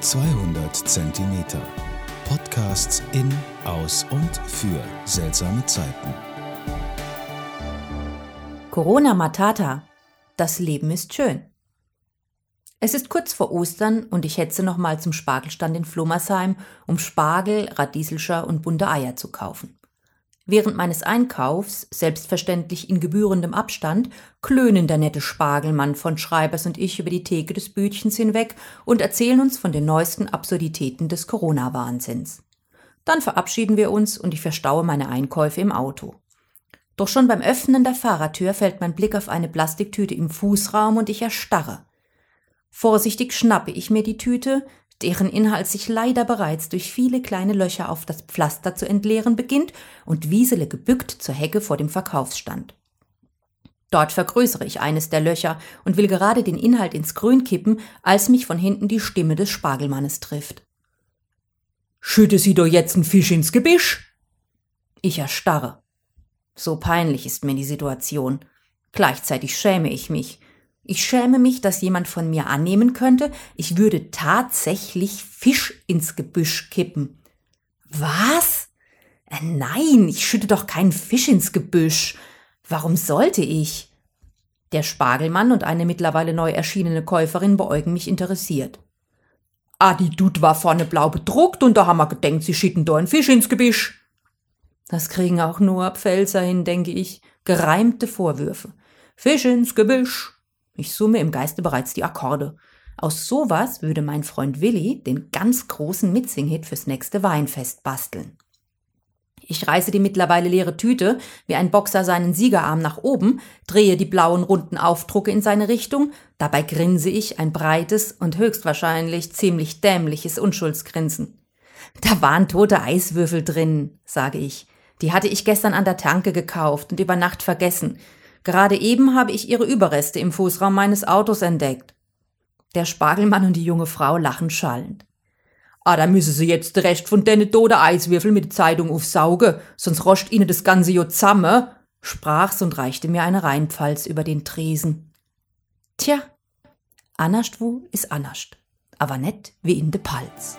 200 Zentimeter. Podcasts in, aus und für seltsame Zeiten. Corona Matata. Das Leben ist schön. Es ist kurz vor Ostern und ich hetze nochmal zum Spargelstand in Flummersheim, um Spargel, Radieselscher und bunte Eier zu kaufen. Während meines Einkaufs, selbstverständlich in gebührendem Abstand, klönen der nette Spargelmann von Schreibers und ich über die Theke des Bütchens hinweg und erzählen uns von den neuesten Absurditäten des Corona-Wahnsinns. Dann verabschieden wir uns und ich verstaue meine Einkäufe im Auto. Doch schon beim Öffnen der Fahrertür fällt mein Blick auf eine Plastiktüte im Fußraum und ich erstarre. Vorsichtig schnappe ich mir die Tüte, deren Inhalt sich leider bereits durch viele kleine Löcher auf das Pflaster zu entleeren beginnt und wiesele gebückt zur Hecke vor dem Verkaufsstand. Dort vergrößere ich eines der Löcher und will gerade den Inhalt ins Grün kippen, als mich von hinten die Stimme des Spargelmannes trifft. Schütte Sie doch jetzt einen Fisch ins Gebüsch! Ich erstarre. So peinlich ist mir die Situation. Gleichzeitig schäme ich mich. Ich schäme mich, dass jemand von mir annehmen könnte, ich würde tatsächlich Fisch ins Gebüsch kippen. Was? Äh, nein, ich schütte doch keinen Fisch ins Gebüsch. Warum sollte ich? Der Spargelmann und eine mittlerweile neu erschienene Käuferin beäugen mich interessiert. Ah, die Dud war vorne blau bedruckt und da haben wir gedenkt, sie schitten da einen Fisch ins Gebüsch. Das kriegen auch nur Pfälzer hin, denke ich. Gereimte Vorwürfe. Fisch ins Gebüsch. Ich summe im Geiste bereits die Akkorde. Aus sowas würde mein Freund Willi den ganz großen Mitsing-Hit fürs nächste Weinfest basteln. Ich reiße die mittlerweile leere Tüte wie ein Boxer seinen Siegerarm nach oben, drehe die blauen runden Aufdrucke in seine Richtung, dabei grinse ich ein breites und höchstwahrscheinlich ziemlich dämliches Unschuldsgrinsen. Da waren tote Eiswürfel drin, sage ich. Die hatte ich gestern an der Tanke gekauft und über Nacht vergessen. Gerade eben habe ich ihre Überreste im Fußraum meines Autos entdeckt. Der Spargelmann und die junge Frau lachen schallend. Ah, da müsse sie jetzt recht von denen tote Eiswürfel mit der Zeitung aufsaugen, sonst roscht ihnen das ganze jo zamme, sprach's und reichte mir eine Rheinpfalz über den Tresen. Tja, anascht wo is anascht, aber net wie in de Palz.